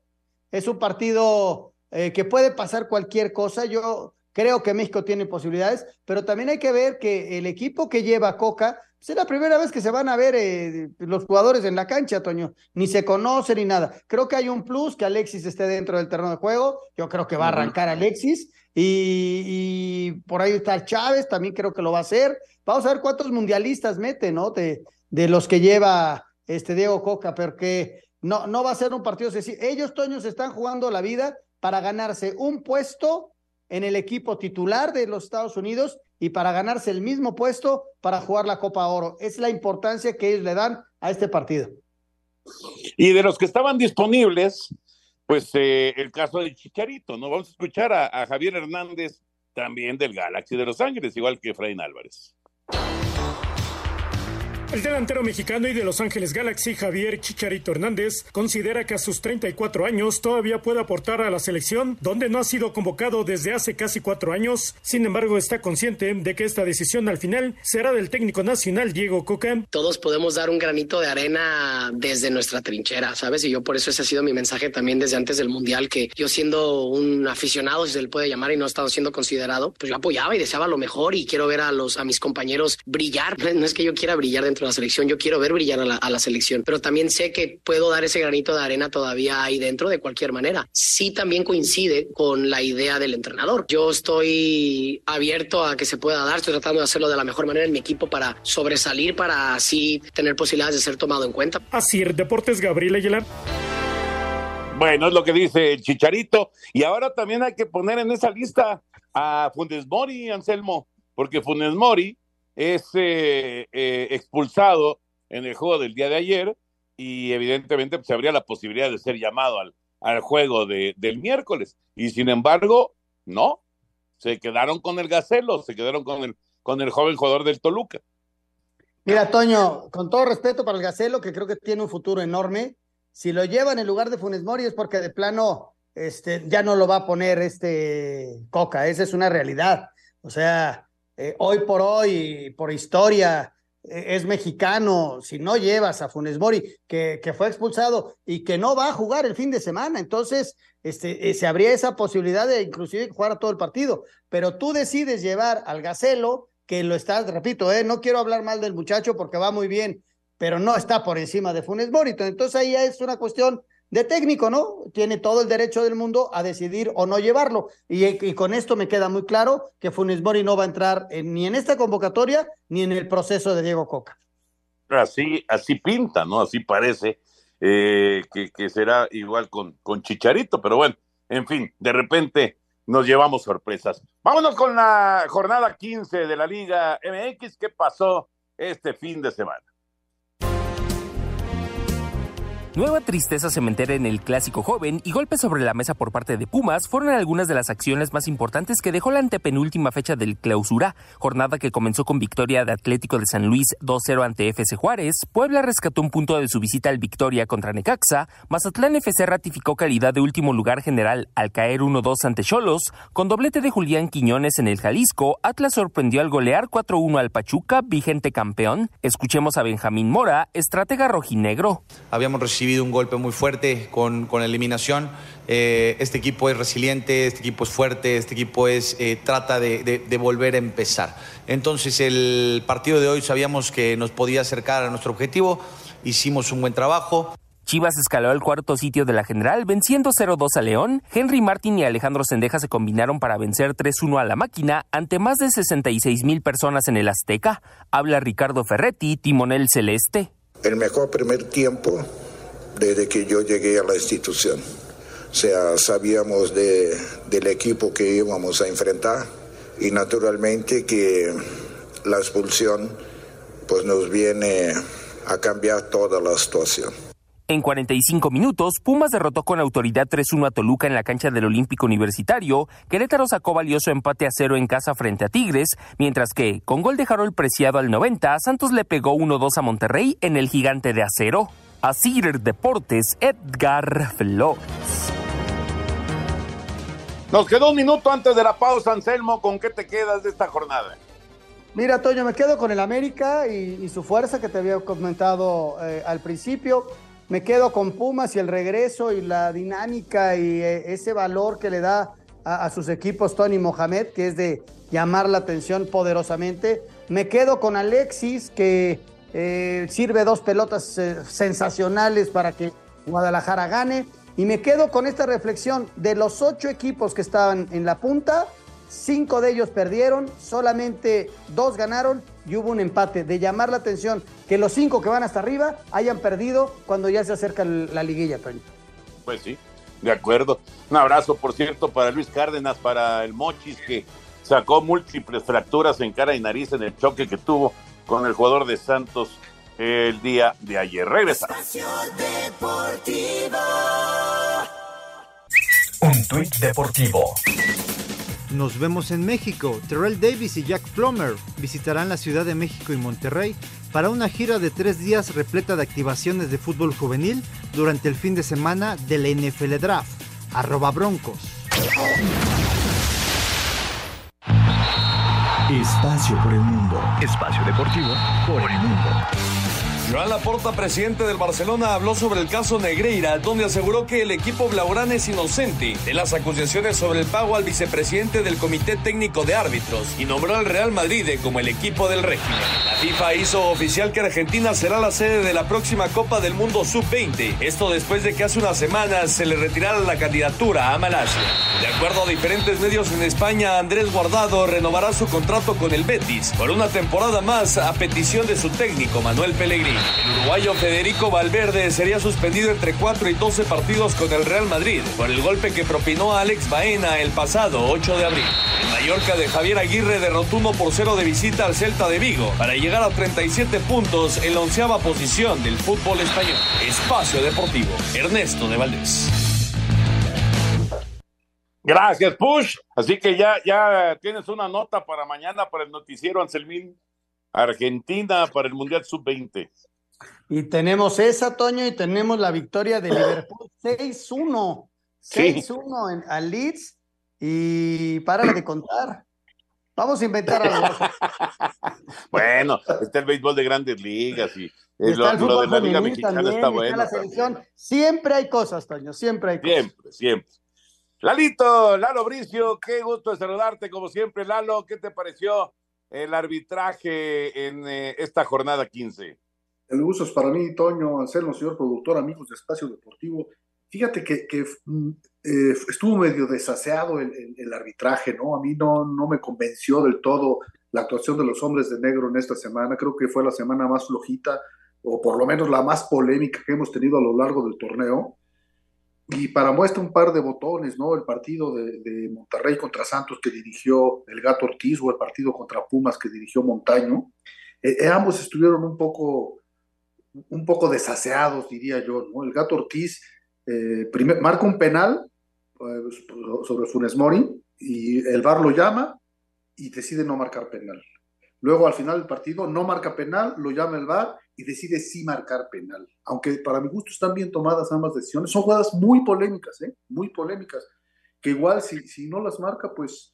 es un partido que puede pasar cualquier cosa. Yo creo que México tiene posibilidades, pero también hay que ver que el equipo que lleva Coca, pues es la primera vez que se van a ver eh, los jugadores en la cancha, Toño. Ni se conocen ni nada. Creo que hay un plus que Alexis esté dentro del terreno de juego. Yo creo que va a arrancar Alexis. Y, y, por ahí está Chávez, también creo que lo va a hacer. Vamos a ver cuántos mundialistas mete, ¿no? De, de los que lleva este Diego Coca, porque no, no va a ser un partido sencillo. Ellos, Toño, se están jugando la vida para ganarse un puesto en el equipo titular de los Estados Unidos y para ganarse el mismo puesto para jugar la Copa Oro. Es la importancia que ellos le dan a este partido. Y de los que estaban disponibles, pues eh, el caso de Chicharito, ¿no? Vamos a escuchar a, Javier Hernández, también del Galaxy de Los Ángeles, igual que Efraín Álvarez. El delantero mexicano y de Los Ángeles Galaxy, Javier Chicharito Hernández, considera que a sus 34 años todavía puede aportar a la selección, donde no ha sido convocado desde hace casi cuatro años. Sin embargo, está consciente de que esta decisión al final será del técnico nacional Diego Coca. Todos podemos dar un granito de arena desde nuestra trinchera, ¿sabes? Y yo por eso ese ha sido mi mensaje también desde antes del Mundial, que yo siendo un aficionado, si se le puede llamar, y no he estado siendo considerado, pues yo apoyaba y deseaba lo mejor y quiero ver a, los, a mis compañeros brillar. No es que yo quiera brillar dentro de la selección, yo quiero ver brillar a la, a la, selección, pero también sé que puedo dar ese granito de arena todavía ahí dentro de cualquier manera. Sí también coincide con la idea del entrenador. Yo estoy abierto a que se pueda dar, estoy tratando de hacerlo de la mejor manera en mi equipo para sobresalir, para así tener posibilidades de ser tomado en cuenta. Así, Deportes Gabriel Aguilar. Bueno, es lo que dice el Chicharito. Y ahora también hay que poner en esa lista a Funes Mori, Anselmo, porque Funes Mori es eh, expulsado en el juego del día de ayer y evidentemente pues, habría la posibilidad de ser llamado al, al juego de, del miércoles. Y sin embargo, no, se quedaron con el Gacelo, se quedaron con el, con el joven jugador del Toluca. Mira, Toño, con todo respeto para el Gacelo, que creo que tiene un futuro enorme, si lo llevan en lugar de Funes Mori es porque de plano este, ya no lo va a poner este Coca, esa es una realidad. O sea, eh, hoy por hoy, por historia, eh, es mexicano. Si no llevas a Funes Mori, que, que, fue expulsado y que no va a jugar el fin de semana, entonces este, eh, se habría esa posibilidad de inclusive jugar a todo el partido. Pero tú decides llevar al Gacelo, que lo estás, repito, eh, no quiero hablar mal del muchacho porque va muy bien, pero no está por encima de Funes Mori. Entonces ahí es una cuestión de técnico, ¿no? Tiene todo el derecho del mundo a decidir o no llevarlo. Y, con esto me queda muy claro que Funes Mori no va a entrar en, ni en esta convocatoria ni en el proceso de Diego Coca. Así, así pinta, ¿no? Así parece eh, que, que, será igual con, con Chicharito, pero bueno, en fin, de repente nos llevamos sorpresas. Vámonos con la jornada 15 de la Liga MX. ¿Qué pasó este fin de semana? Nueva tristeza cementera en el clásico joven y golpes sobre la mesa por parte de Pumas fueron algunas de las acciones más importantes que dejó la antepenúltima fecha del clausura, jornada que comenzó con victoria de Atlético de San Luis 2-0 ante FC Juárez, Puebla rescató un punto de su visita al Victoria contra Necaxa, Mazatlán FC ratificó calidad de último lugar general al caer 1-2 ante Cholos, con doblete de Julián Quiñones en el Jalisco, Atlas sorprendió al golear 4-1 al Pachuca, vigente campeón. Escuchemos a Benjamín Mora, estratega rojinegro. Habíamos recibido un golpe muy fuerte con, con la eliminación. Eh, este equipo es resiliente, este equipo es fuerte, este equipo es, eh, trata de, de, de, volver a empezar. Entonces el partido de hoy sabíamos que nos podía acercar a nuestro objetivo, hicimos un buen trabajo. Chivas escaló al cuarto sitio de la general, venciendo 0-2 a León. Henry Martín y Alejandro Sendeja se combinaron para vencer 3-1 a la máquina ante más de 66 mil personas en el Azteca. Habla Ricardo Ferretti, timonel celeste. El mejor primer tiempo desde que yo llegué a la institución. O sea, sabíamos de, del equipo que íbamos a enfrentar y naturalmente que la expulsión pues nos viene a cambiar toda la situación. En 45 minutos, Pumas derrotó con autoridad 3-1 a Toluca en la cancha del Olímpico Universitario. Querétaro sacó valioso empate a cero en casa frente a Tigres, mientras que, con gol de Harold Preciado al 90, Santos le pegó 1-2 a Monterrey en el Gigante de Acero. A Cider Deportes, Edgar Flores. Nos quedó un minuto antes de la pausa, Anselmo. ¿Con qué te quedas de esta jornada? Mira, Toño, me quedo con el América y, y su fuerza que te había comentado eh, al principio. Me quedo con Pumas y el regreso y la dinámica y eh, ese valor que le da a, a, sus equipos Tony Mohamed, que es de llamar la atención poderosamente. Me quedo con Alexis, que eh, sirve dos pelotas eh, sensacionales para que Guadalajara gane. Y me quedo con esta reflexión de los ocho equipos que estaban en la punta, cinco de ellos perdieron, solamente dos ganaron y hubo un empate. De llamar la atención que los cinco que van hasta arriba hayan perdido cuando ya se acerca la liguilla, Toño. Pues sí, de acuerdo. Un abrazo, por cierto, para Luis Cárdenas, para el Mochis, que sacó múltiples fracturas en cara y nariz en el choque que tuvo con el jugador de Santos el día de ayer. Regresamos. Un tuit deportivo. Nos vemos en México. Terrell Davis y Jack Plummer visitarán la Ciudad de México y Monterrey para una gira de tres días repleta de activaciones de fútbol juvenil durante el fin de semana de la NFL Draft. Arroba Broncos. Espacio por el mundo. Espacio deportivo por el mundo. Joan Laporta, presidente del Barcelona, habló sobre el caso Negreira, donde aseguró que el equipo blaugrana es inocente de las acusaciones sobre el pago al vicepresidente del Comité Técnico de Árbitros y nombró al Real Madrid como el equipo del régimen. FIFA hizo oficial que Argentina será la sede de la próxima Copa del Mundo Sub-20, esto después de que hace unas semanas se le retirara la candidatura a Malasia. De acuerdo a diferentes medios en España, Andrés Guardado renovará su contrato con el Betis por una temporada más a petición de su técnico Manuel Pellegrini. El uruguayo Federico Valverde sería suspendido entre 4 y 12 partidos con el Real Madrid por el golpe que propinó a Alex Baena el pasado 8 de abril. El Mallorca de Javier Aguirre derrotó 1 por 0 de visita al Celta de Vigo para llegar a 37 puntos en la onceava posición del fútbol español. Espacio Deportivo, Ernesto de Valdés. Gracias, Push. Así que ya, ya tienes una nota para mañana para el noticiero Anselmín. Argentina para el Mundial Sub-20. Y tenemos esa, Toño, y tenemos la victoria de Liverpool 6-1. 6-1 en al Leeds. Y párale de contar. Vamos a inventar algo. bueno, está el béisbol de grandes ligas y está lo, de la Liga Mexicana también, está está bueno. la selección. Siempre hay cosas, Toño, siempre hay cosas. Siempre, siempre. Lalito, Lalo Bricio, qué gusto de saludarte como siempre. Lalo, ¿qué te pareció el arbitraje en eh, esta jornada 15? El gusto es para mí, Toño, Anselmo, señor productor, amigos de Espacio Deportivo. Fíjate que, mm, eh, estuvo medio desaseado el, arbitraje, ¿no? A mí no, no me convenció del todo la actuación de los hombres de negro en esta semana. Creo que fue la semana más flojita, o por lo menos la más polémica que hemos tenido a lo largo del torneo. Y para muestra un par de botones, ¿no? El partido de, de Monterrey contra Santos que dirigió el Gato Ortiz o el partido contra Pumas que dirigió Montaño. Eh, eh, ambos estuvieron un poco, un poco desaseados, diría yo, ¿no? El Gato Ortiz eh, marca un penal eh, sobre Funes Mori y el VAR lo llama y decide no marcar penal. Luego al final del partido no marca penal, lo llama el VAR y decide sí marcar penal. Aunque para mi gusto están bien tomadas ambas decisiones. Son jugadas muy polémicas, ¿eh? Muy polémicas. Que igual si, si no las marca, pues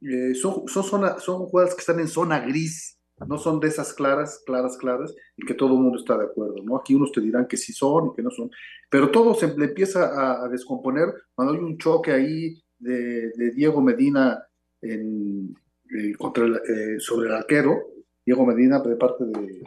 eh, son, son, son jugadas que están en zona gris. No son de esas claras, claras, claras, y que todo el mundo está de acuerdo, ¿no? Aquí unos te dirán que sí son y que no son, pero todo se empieza a, descomponer cuando hay un choque ahí de, Diego Medina en, eh, contra el, eh, sobre el arquero, Diego Medina de parte de,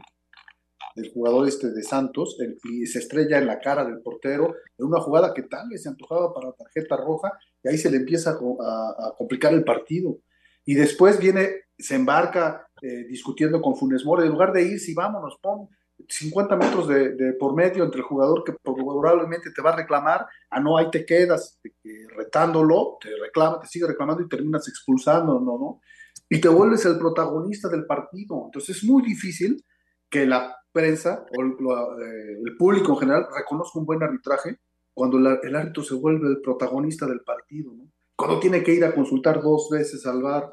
del jugador este de Santos, y se estrella en la cara del portero, en una jugada que tal vez se antojaba para tarjeta roja, y ahí se le empieza a complicar el partido. Y después viene, se embarca eh, discutiendo con Funes Mori, en lugar de ir, si vámonos, pon, 50 metros de, por medio entre el jugador que probablemente te va a reclamar, a no, ahí te quedas retándolo, te reclama, te sigue reclamando y terminas expulsando, ¿no? ¿no? Y te vuelves el protagonista del partido. Entonces es muy difícil que la prensa o el, eh, público en general reconozca un buen arbitraje cuando el árbitro se vuelve el protagonista del partido, ¿no? Cuando tiene que ir a consultar dos veces al bar,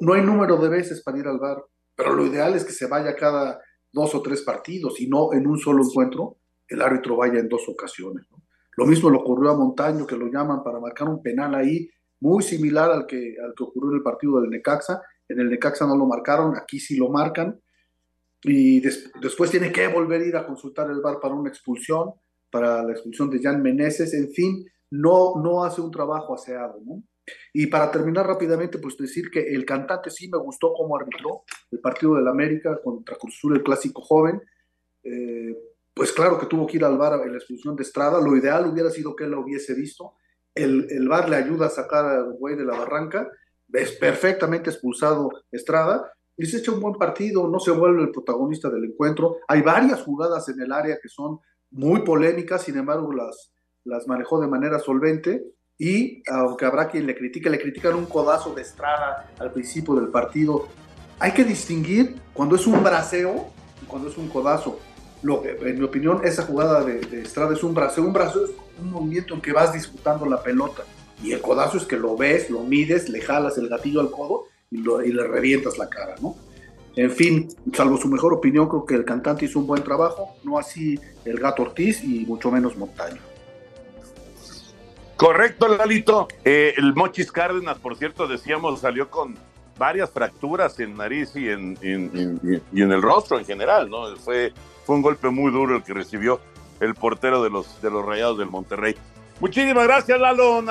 no hay número de veces para ir al bar, pero lo ideal es que se vaya cada dos o tres partidos y no en un solo encuentro el árbitro vaya en dos ocasiones. Lo mismo le ocurrió a Montaño, que lo llaman para marcar un penal ahí, muy similar al que, al que ocurrió en el partido del Necaxa. En el Necaxa no lo marcaron, aquí sí lo marcan. Y después tiene que volver a ir a consultar el bar para una expulsión, para la expulsión de Jan Meneses. En fin, no, no hace un trabajo aseado. ¿no? Y para terminar rápidamente, pues decir que el cantante sí me gustó como arbitró el partido del América contra Cruz el clásico joven. Eh, pues claro que tuvo que ir al VAR en la expulsión de Estrada. Lo ideal hubiera sido que él lo hubiese visto. El, el VAR le ayuda a sacar al güey de la barranca. Es perfectamente expulsado Estrada. Y se echa un buen partido, no se vuelve el protagonista del encuentro. Hay varias jugadas en el área que son muy polémicas, sin embargo las, las manejó de manera solvente y aunque habrá quien le critique, le critican un codazo de Estrada al principio del partido. Hay que distinguir cuando es un braceo y cuando es un codazo. Lo, en mi opinión, esa jugada de, Estrada es un braceo. Un braceo es un movimiento en que vas disputando la pelota. Y el codazo es que lo ves, lo mides, le jalas el gatillo al codo y, y le revientas la cara, ¿no? En fin, salvo su mejor opinión, creo que el cantante hizo un buen trabajo, no así el gato Ortiz y mucho menos Montaño. Correcto, Lalito. Eh, el Mochis Cárdenas, por cierto, decíamos, salió con varias fracturas en nariz y en, el rostro en general, ¿no? Fue, fue un golpe muy duro el que recibió el portero de los, de los Rayados del Monterrey. Muchísimas gracias, Lalo.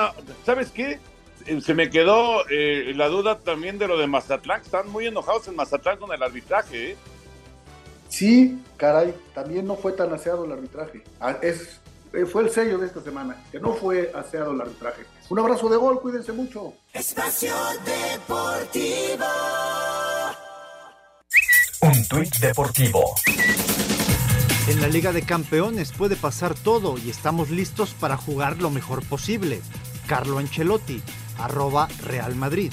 ¿Sabes qué? Eh, se me quedó eh, la duda también de lo de Mazatlán. Están muy enojados en Mazatlán con el arbitraje, ¿eh? Sí, caray, también no fue tan aseado el arbitraje. Ah, es fue el sello de esta semana, que no fue aseado el arbitraje. Un abrazo de gol, cuídense mucho. Espacio Deportivo. Un tuit deportivo. En la Liga de Campeones puede pasar todo y estamos listos para jugar lo mejor posible. Carlo Ancelotti, arroba Real Madrid.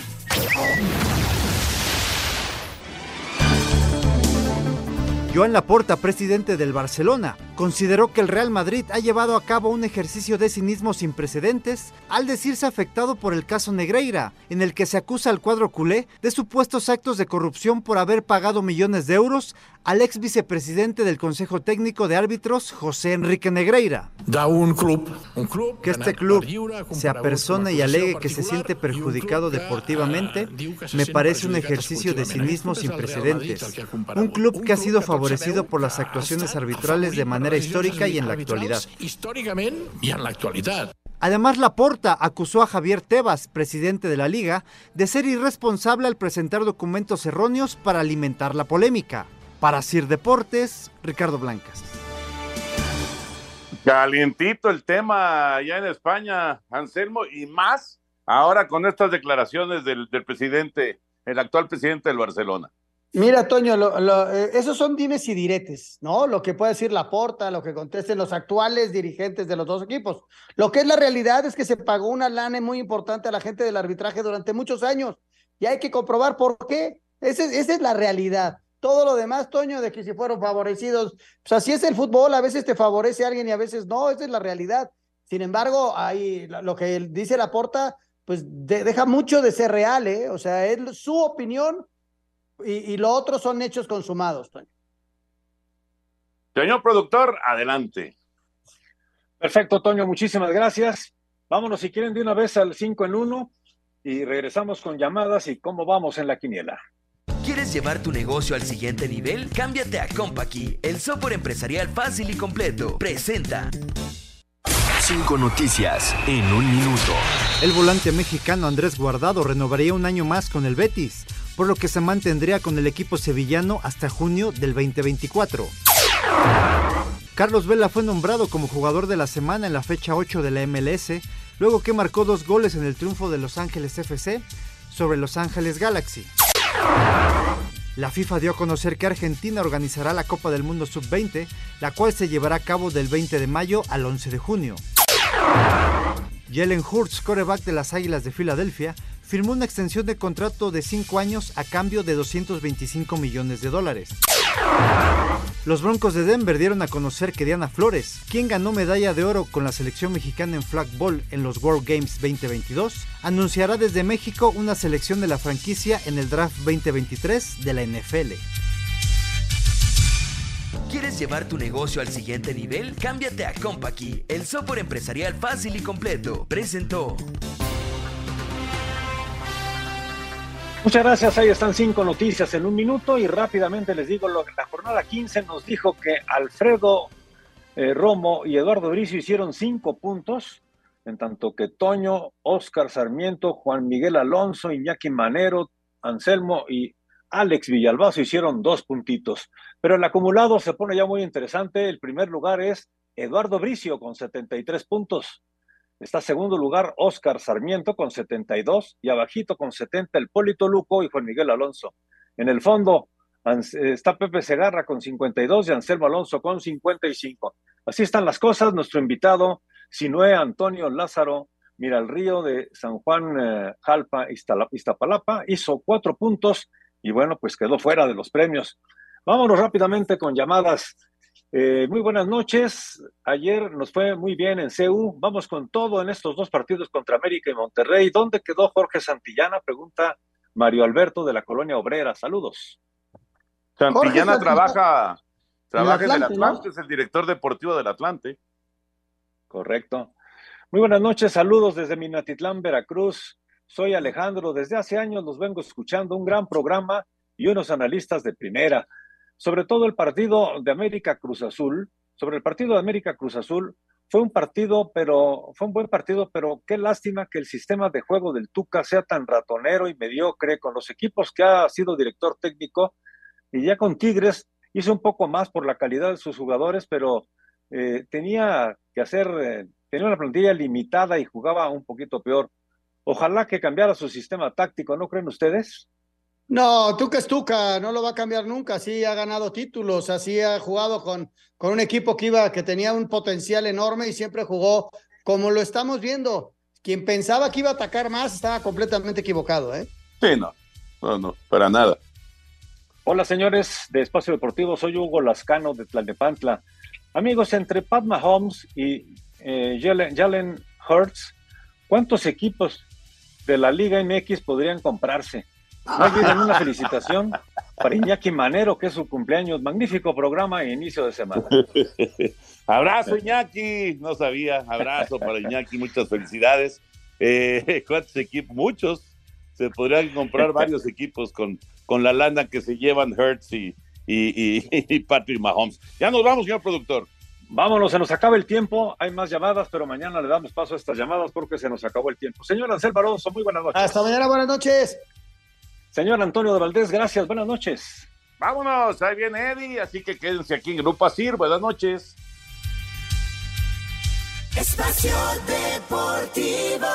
Joan Laporta, presidente del Barcelona, consideró que el Real Madrid ha llevado a cabo un ejercicio de cinismo sin precedentes al decirse afectado por el caso Negreira, en el que se acusa al cuadro culé de supuestos actos de corrupción por haber pagado millones de euros al ex vicepresidente del Consejo Técnico de Árbitros, José Enrique Negreira. Da un club, un club que este club se apersone y alegue que se siente perjudicado deportivamente, me parece un ejercicio de cinismo sin precedentes. Un club que ha sido favorecido por las actuaciones arbitrales de manera histórica y en la actualidad. Históricamente y en la actualidad. Además, Laporta acusó a Javier Tebas, presidente de la liga, de ser irresponsable al presentar documentos erróneos para alimentar la polémica. Para Sir Deportes, Ricardo Blancas. Calientito el tema allá en España, Anselmo, y más ahora con estas declaraciones del, presidente, el actual presidente del Barcelona. Mira, Toño, eh, esos son dimes y diretes, ¿no? Lo que puede decir la porta, lo que contesten los actuales dirigentes de los dos equipos. Lo que es la realidad es que se pagó una lana muy importante a la gente del arbitraje durante muchos años y hay que comprobar por qué. esa es la realidad. Todo lo demás, Toño, de que si fueron favorecidos, pues así es el fútbol, a veces te favorece alguien y a veces no, esa es la realidad. Sin embargo, ahí lo que dice la porta, pues deja mucho de ser real, ¿eh? O sea, es su opinión y, y lo otro son hechos consumados, Toño. Señor productor, adelante. Perfecto, Toño, muchísimas gracias. Vámonos, si quieren, de una vez al 5 en 1 y regresamos con llamadas y cómo vamos en la quiniela. ¿Quieres llevar tu negocio al siguiente nivel? Cámbiate a Compaqui, el software empresarial fácil y completo. Presenta. Cinco noticias en un minuto. El volante mexicano Andrés Guardado renovaría un año más con el Betis, por lo que se mantendría con el equipo sevillano hasta junio del 2024. Carlos Vela fue nombrado como jugador de la semana en la fecha 8 de la MLS, luego que marcó dos goles en el triunfo de Los Ángeles FC sobre Los Ángeles Galaxy. La FIFA dio a conocer que Argentina organizará la Copa del Mundo Sub-20, la cual se llevará a cabo del 20 de mayo al 11 de junio. Jalen Hurts, coreback de las Águilas de Filadelfia, firmó una extensión de contrato de 5 años a cambio de 225 millones de dólares. Los Broncos de Denver dieron a conocer que Diana Flores, quien ganó medalla de oro con la selección mexicana en flag ball en los World Games 2022, anunciará desde México una selección de la franquicia en el draft 2023 de la NFL. ¿Quieres llevar tu negocio al siguiente nivel? Cámbiate a Compaqui, el software empresarial fácil y completo. Presentó. Muchas gracias, ahí están cinco noticias en un minuto y rápidamente les digo, lo, la jornada 15 nos dijo que Alfredo eh, Romo y Eduardo Bricio hicieron cinco puntos, en tanto que Toño, Oscar Sarmiento, Juan Miguel Alonso, Iñaki Manero, Anselmo y Alex Villalbazo hicieron dos puntitos. Pero el acumulado se pone ya muy interesante. El primer lugar es Eduardo Bricio con 73 puntos. Está segundo lugar Oscar Sarmiento con 72 y abajito con 70 el Polito Luco y Juan Miguel Alonso. En el fondo está Pepe Segarra con 52 y Anselmo Alonso con 55. Así están las cosas. Nuestro invitado, Sinué Antonio Lázaro Mira el Río de San Juan eh, Jalpa, Iztapalapa, hizo cuatro puntos y bueno, pues quedó fuera de los premios. Vámonos rápidamente con llamadas eh, muy buenas noches. Ayer nos fue muy bien en CEU. Vamos con todo en estos dos partidos contra América y Monterrey. ¿Dónde quedó Jorge Santillana? Pregunta Mario Alberto de la Colonia Obrera. Saludos. Santillana trabaja, trabaja en el Atlante, es el director deportivo del Atlante. Correcto. Muy buenas noches, saludos desde Minatitlán, Veracruz. Soy Alejandro, desde hace años los vengo escuchando, un gran programa y unos analistas de primera sobre todo el partido de América Cruz Azul, sobre el partido de América Cruz Azul, fue un partido, pero fue un buen partido, pero qué lástima que el sistema de juego del Tuca sea tan ratonero y mediocre con los equipos que ha sido director técnico y ya con Tigres hizo un poco más por la calidad de sus jugadores, pero eh, tenía que hacer, eh, tenía una plantilla limitada y jugaba un poquito peor. Ojalá que cambiara su sistema táctico, ¿no creen ustedes? No, Tuca es Tuca, no lo va a cambiar nunca. Sí ha ganado títulos, así ha jugado con, con un equipo que iba, que tenía un potencial enorme y siempre jugó como lo estamos viendo. Quien pensaba que iba a atacar más estaba completamente equivocado, ¿eh? Sí, no, no, no, para nada. Hola, señores de Espacio Deportivo, soy Hugo Lascano de Tlalnepantla. Amigos, entre Pat Mahomes y eh, Jalen, Jalen Hurts, ¿cuántos equipos de la Liga MX podrían comprarse? Más bien una felicitación para Iñaki Manero, que es su cumpleaños. Magnífico programa e inicio de semana. Abrazo, Iñaki. No sabía. Abrazo para Iñaki. Muchas felicidades. Eh, ¿Cuántos equipos? Muchos. Se podrían comprar varios equipos con, con la lana que se llevan Hertz y, y, Patrick Mahomes. Ya nos vamos, señor productor. Vámonos, se nos acaba el tiempo. Hay más llamadas, pero mañana le damos paso a estas llamadas porque se nos acabó el tiempo. Señor Ansel Baroso, muy buenas noches. Hasta mañana, buenas noches. Señor Antonio de Valdés, gracias, buenas noches. Vámonos, ahí viene Eddie, así que quédense aquí en Grupo Asir, buenas noches. Espacio Deportivo.